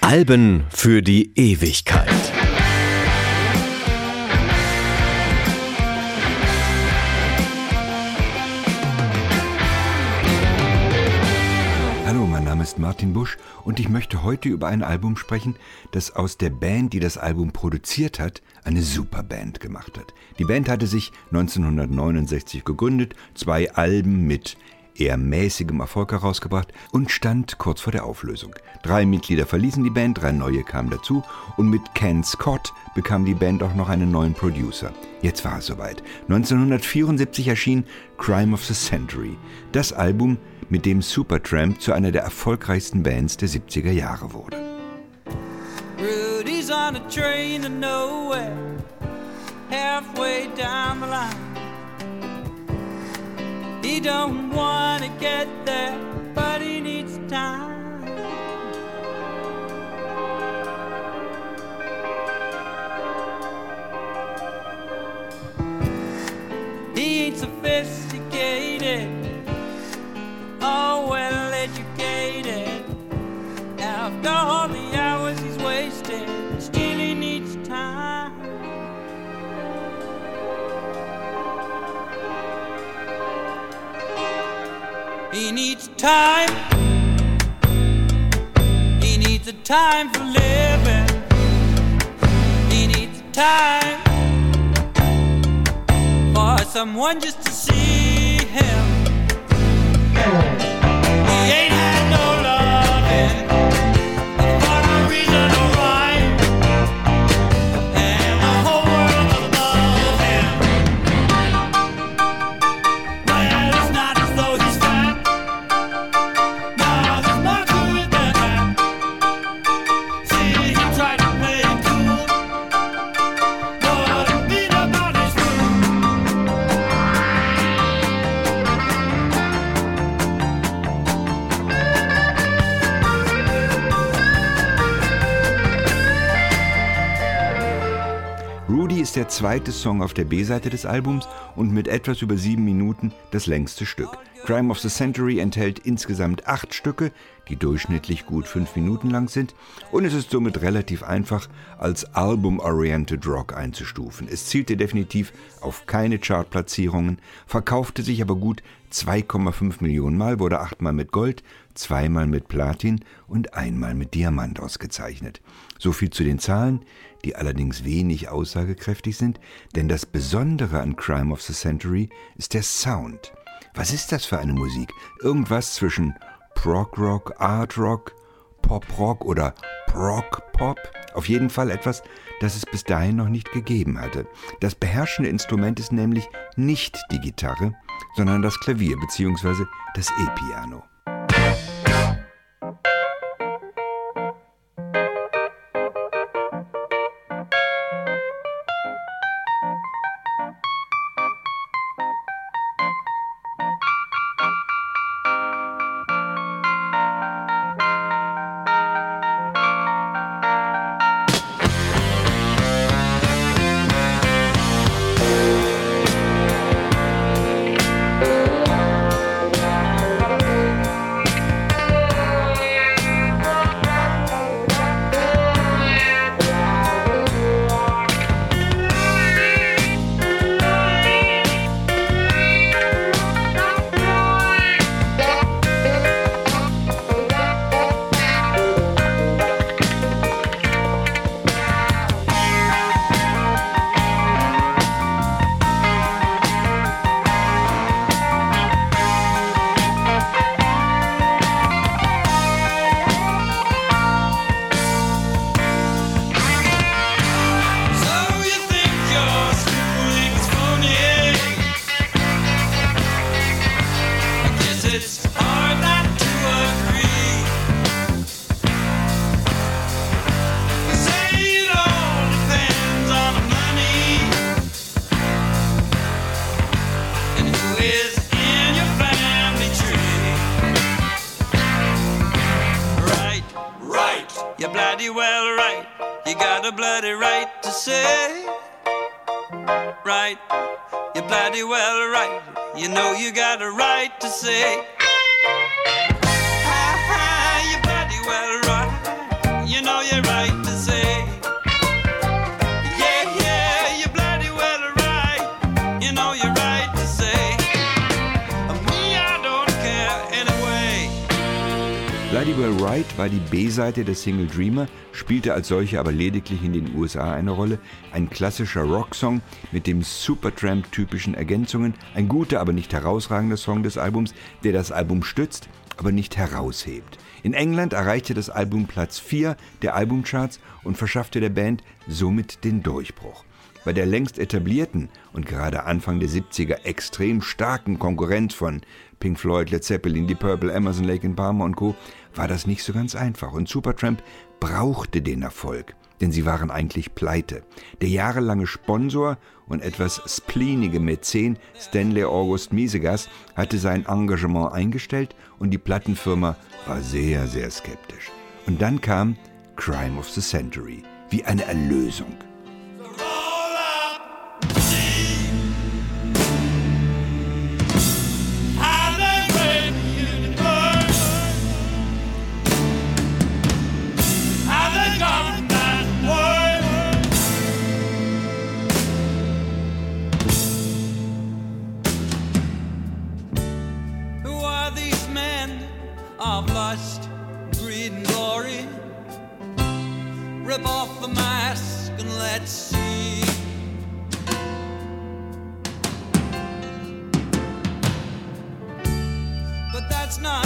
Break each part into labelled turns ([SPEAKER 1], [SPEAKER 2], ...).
[SPEAKER 1] Alben für die Ewigkeit.
[SPEAKER 2] Hallo, mein Name ist Martin Busch und ich möchte heute über ein Album sprechen, das aus der Band, die das Album produziert hat, eine Superband gemacht hat. Die Band hatte sich 1969 gegründet, zwei Alben mit eher mäßigem Erfolg herausgebracht und stand kurz vor der Auflösung. Drei Mitglieder verließen die Band, drei neue kamen dazu und mit Ken Scott bekam die Band auch noch einen neuen Producer. Jetzt war es soweit. 1974 erschien Crime of the Century, das Album, mit dem Supertramp zu einer der erfolgreichsten Bands der 70er Jahre wurde. Rudy's on a train to nowhere, halfway down the line. He don't wanna get there, but he needs time. He ain't sophisticated, After all the hours he's still he needs time. He needs time. He needs a time for living. He needs time for someone just to see zweite Song auf der B-Seite des Albums und mit etwas über sieben Minuten das längste Stück. Crime of the Century enthält insgesamt acht Stücke, die durchschnittlich gut fünf Minuten lang sind, und es ist somit relativ einfach als Album-Oriented Rock einzustufen. Es zielte definitiv auf keine Chartplatzierungen, verkaufte sich aber gut 2,5 Millionen Mal, wurde achtmal mit Gold, zweimal mit Platin und einmal mit Diamant ausgezeichnet. So viel zu den Zahlen, die allerdings wenig aussagekräftig sind, denn das Besondere an Crime of the Century ist der Sound. Was ist das für eine Musik? Irgendwas zwischen Prog-Rock, Art-Rock, Pop-Rock oder Prog-Pop? Auf jeden Fall etwas, das es bis dahin noch nicht gegeben hatte. Das beherrschende Instrument ist nämlich nicht die Gitarre, sondern das Klavier bzw. das E-Piano. Bloody right to say, right,
[SPEAKER 3] you're bloody well right. You know you got a right to say. you're bloody well right. You know you're right Well Right
[SPEAKER 2] war die B-Seite der Single Dreamer, spielte als solche aber lediglich in den USA eine Rolle. Ein klassischer Rocksong mit dem Supertramp-typischen Ergänzungen, ein guter, aber nicht herausragender Song des Albums, der das Album stützt, aber nicht heraushebt. In England erreichte das Album Platz 4 der Albumcharts und verschaffte der Band somit den Durchbruch. Bei der längst etablierten und gerade Anfang der 70er extrem starken Konkurrenz von Pink Floyd, Led Zeppelin, Deep Purple, Emerson, Lake Palmer und Co. war das nicht so ganz einfach und Supertramp brauchte den Erfolg, denn sie waren eigentlich pleite. Der jahrelange Sponsor und etwas spleenige Mäzen Stanley August Miesegas hatte sein Engagement eingestellt und die Plattenfirma war sehr, sehr skeptisch. Und dann kam Crime of the Century, wie eine Erlösung.
[SPEAKER 3] That's not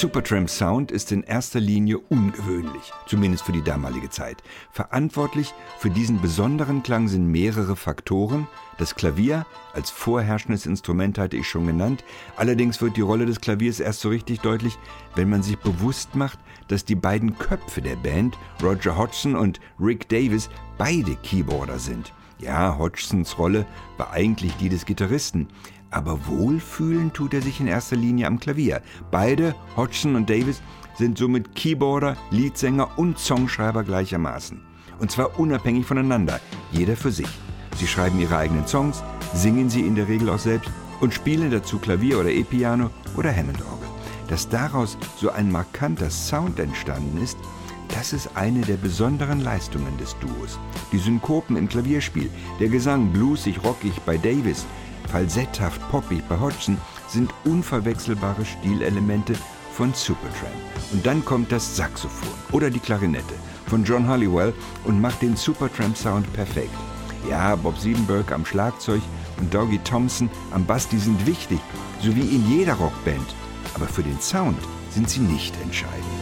[SPEAKER 2] Supertramp-Sound ist in erster Linie ungewöhnlich, zumindest für die damalige Zeit. Verantwortlich für diesen besonderen Klang sind mehrere Faktoren. Das Klavier als vorherrschendes Instrument hatte ich schon genannt. Allerdings wird die Rolle des Klaviers erst so richtig deutlich, wenn man sich bewusst macht, dass die beiden Köpfe der Band, Roger Hodgson und Rick Davis, beide Keyboarder sind. Ja, Hodgsons Rolle war eigentlich die des Gitarristen, aber wohlfühlen tut er sich in erster Linie am Klavier. Beide, Hodgson und Davis, sind somit Keyboarder, Leadsänger und Songschreiber gleichermaßen. Und zwar unabhängig voneinander, jeder für sich. Sie schreiben ihre eigenen Songs, singen sie in der Regel auch selbst und spielen dazu Klavier oder E-Piano oder Hammond-Orgel. Dass daraus so ein markanter Sound entstanden ist, das ist eine der besonderen Leistungen des Duos. Die Synkopen im Klavierspiel, der Gesang bluesig rockig bei Davis, falsetthaft poppig bei Hodgson sind unverwechselbare Stilelemente von Supertramp. Und dann kommt das Saxophon oder die Klarinette von John Hollywell und macht den Supertramp-Sound perfekt. Ja, Bob Siebenberg am Schlagzeug und Doggy Thompson am Bass, die sind wichtig, so wie in jeder Rockband. Aber für den Sound sind sie nicht entscheidend.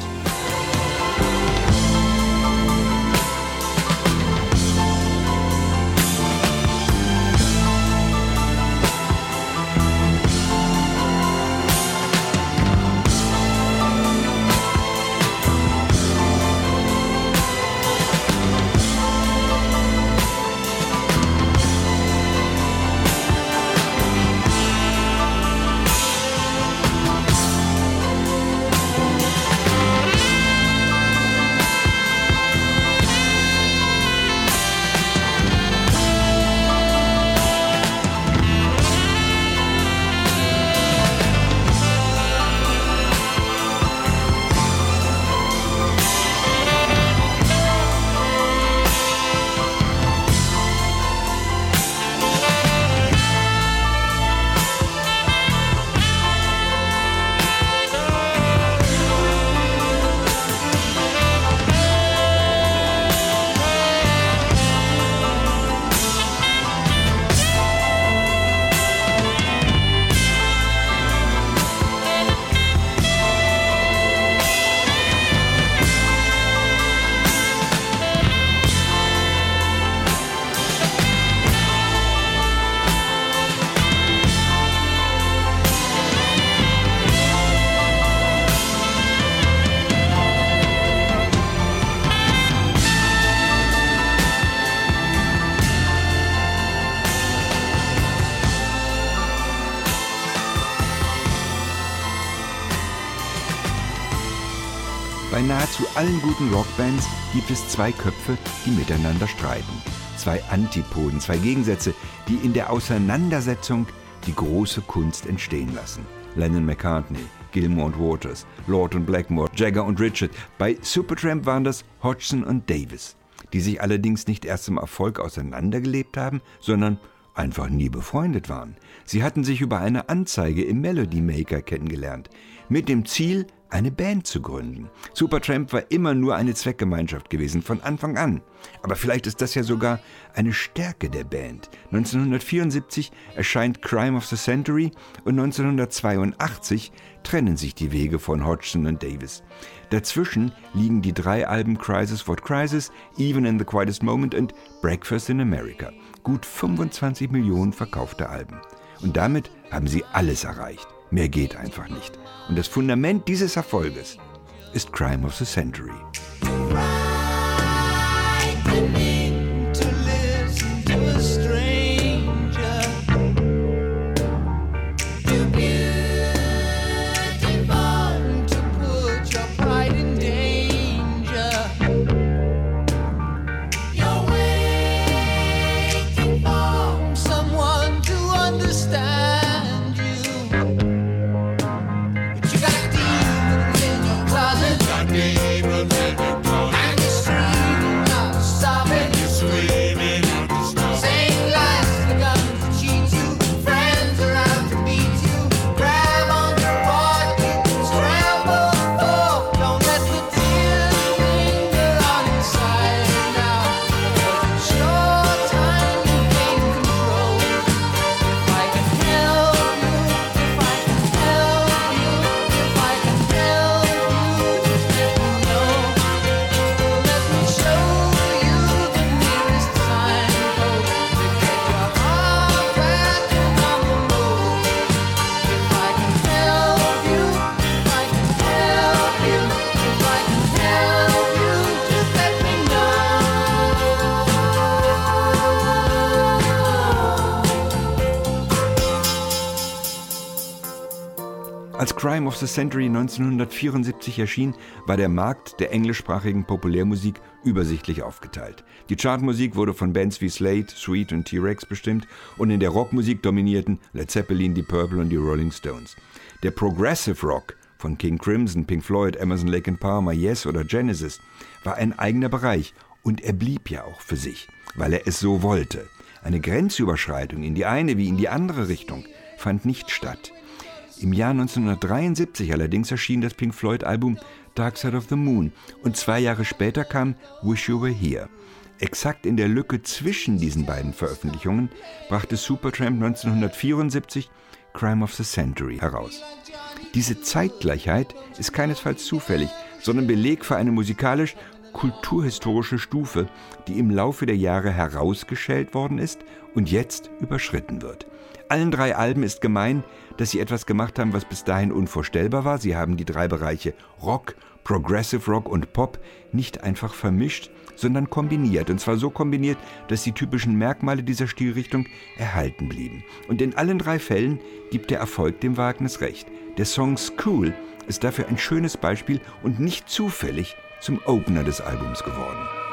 [SPEAKER 2] Bei nahezu allen guten Rockbands gibt es zwei Köpfe, die miteinander streiten. Zwei Antipoden, zwei Gegensätze, die in der Auseinandersetzung die große Kunst entstehen lassen. Lennon McCartney, Gilmore und Waters, Lord und Blackmore, Jagger und Richard. Bei Supertramp waren das Hodgson und Davis, die sich allerdings nicht erst zum Erfolg auseinandergelebt haben, sondern einfach nie befreundet waren. Sie hatten sich über eine Anzeige im Melody Maker kennengelernt, mit dem Ziel, eine Band zu gründen. Supertramp war immer nur eine Zweckgemeinschaft gewesen, von Anfang an. Aber vielleicht ist das ja sogar eine Stärke der Band. 1974 erscheint Crime of the Century und 1982 trennen sich die Wege von Hodgson und Davis. Dazwischen liegen die drei Alben Crisis What Crisis, Even in the Quietest Moment und Breakfast in America. Gut 25 Millionen verkaufte Alben. Und damit haben sie alles erreicht. Mehr geht einfach nicht. Und das Fundament dieses Erfolges ist Crime of the Century. Of the Century 1974 erschien, war der Markt der englischsprachigen Populärmusik übersichtlich aufgeteilt. Die Chartmusik wurde von Bands wie Slade, Sweet und T-Rex bestimmt und in der Rockmusik dominierten Led Zeppelin, die Purple und die Rolling Stones. Der Progressive Rock von King Crimson, Pink Floyd, Emerson, Lake and Palmer, Yes oder Genesis war ein eigener Bereich und er blieb ja auch für sich, weil er es so wollte. Eine Grenzüberschreitung in die eine wie in die andere Richtung fand nicht statt. Im Jahr 1973 allerdings erschien das Pink Floyd-Album Dark Side of the Moon und zwei Jahre später kam Wish You Were Here. Exakt in der Lücke zwischen diesen beiden Veröffentlichungen brachte Supertramp 1974 Crime of the Century heraus. Diese Zeitgleichheit ist keinesfalls zufällig, sondern Beleg für eine musikalisch kulturhistorische Stufe, die im Laufe der Jahre herausgeschält worden ist und jetzt überschritten wird. Allen drei Alben ist gemein, dass sie etwas gemacht haben, was bis dahin unvorstellbar war. Sie haben die drei Bereiche Rock, Progressive Rock und Pop nicht einfach vermischt, sondern kombiniert. Und zwar so kombiniert, dass die typischen Merkmale dieser Stilrichtung erhalten blieben. Und in allen drei Fällen gibt der Erfolg dem Wagnis recht. Der Song School ist dafür ein schönes Beispiel und nicht zufällig zum Opener des Albums geworden.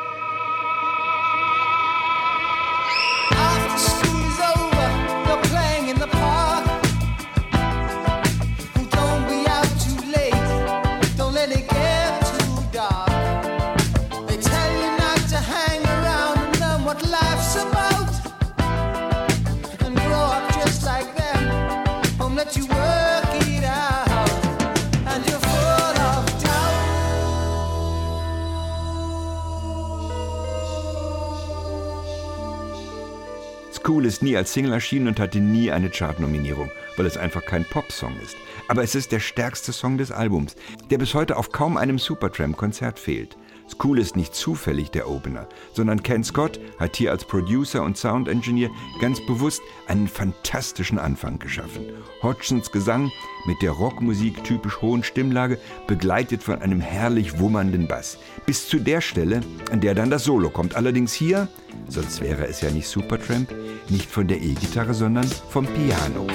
[SPEAKER 2] Cool ist nie als Single erschienen und hatte nie eine Chartnominierung, weil es einfach kein Popsong ist. Aber es ist der stärkste Song des Albums, der bis heute auf kaum einem Supertramp-Konzert fehlt. School ist nicht zufällig der Opener, sondern Ken Scott hat hier als Producer und Sound Engineer ganz bewusst einen fantastischen Anfang geschaffen. Hodgsons Gesang mit der Rockmusik typisch hohen Stimmlage, begleitet von einem herrlich wummernden Bass. Bis zu der Stelle, an der dann das Solo kommt. Allerdings hier, sonst wäre es ja nicht Supertramp, nicht von der E-Gitarre, sondern vom Piano.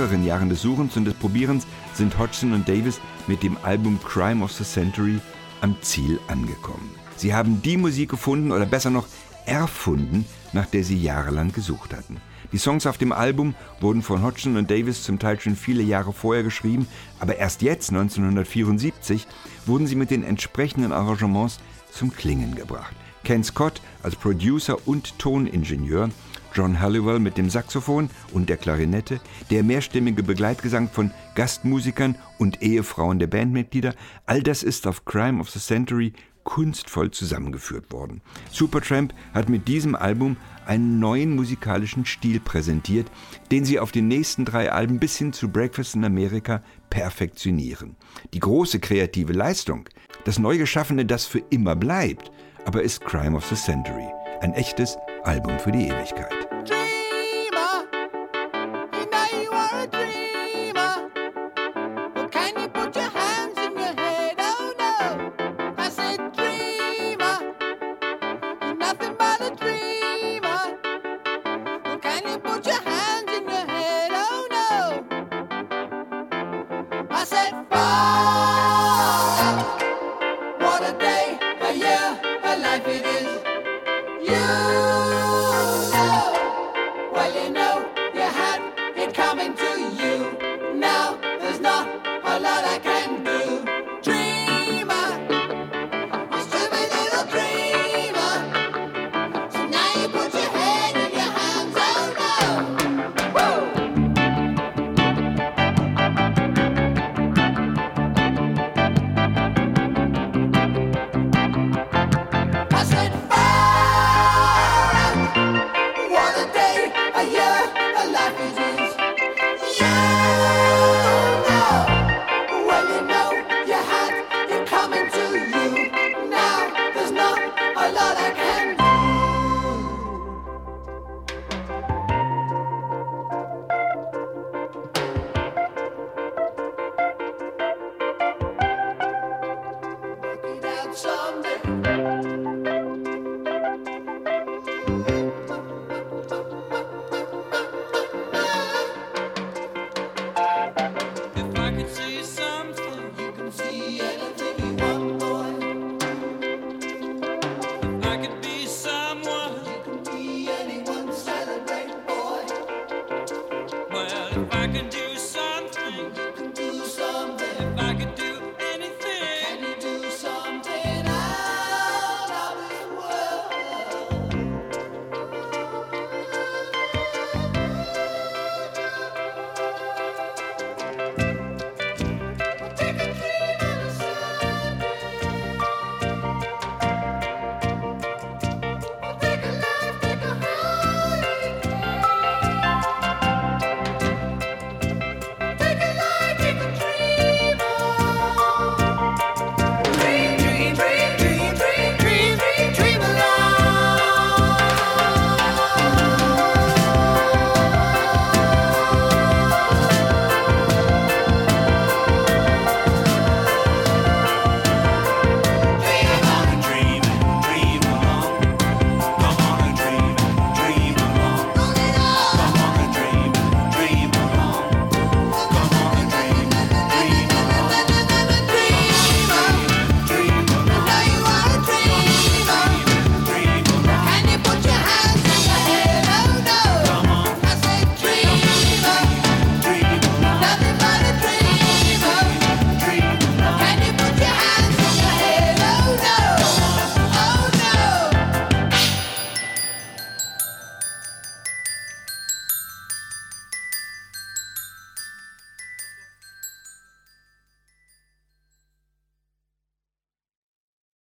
[SPEAKER 2] Mehreren Jahren des Suchens und des Probierens sind Hodgson und Davis mit dem Album Crime of the Century am Ziel angekommen. Sie haben die Musik gefunden oder besser noch erfunden, nach der sie jahrelang gesucht hatten. Die Songs auf dem Album wurden von Hodgson und Davis zum Teil schon viele Jahre vorher geschrieben, aber erst jetzt, 1974, wurden sie mit den entsprechenden Arrangements zum Klingen gebracht. Ken Scott als Producer und Toningenieur, John Halliwell mit dem Saxophon und der Klarinette, der mehrstimmige Begleitgesang von Gastmusikern und Ehefrauen der Bandmitglieder, all das ist auf Crime of the Century kunstvoll zusammengeführt worden. Supertramp hat mit diesem Album einen neuen musikalischen Stil präsentiert, den sie auf den nächsten drei Alben bis hin zu Breakfast in America perfektionieren. Die große kreative Leistung, das neu geschaffene, das für immer bleibt, aber ist Crime of the Century, ein echtes Album für die Ewigkeit.
[SPEAKER 4] Someday.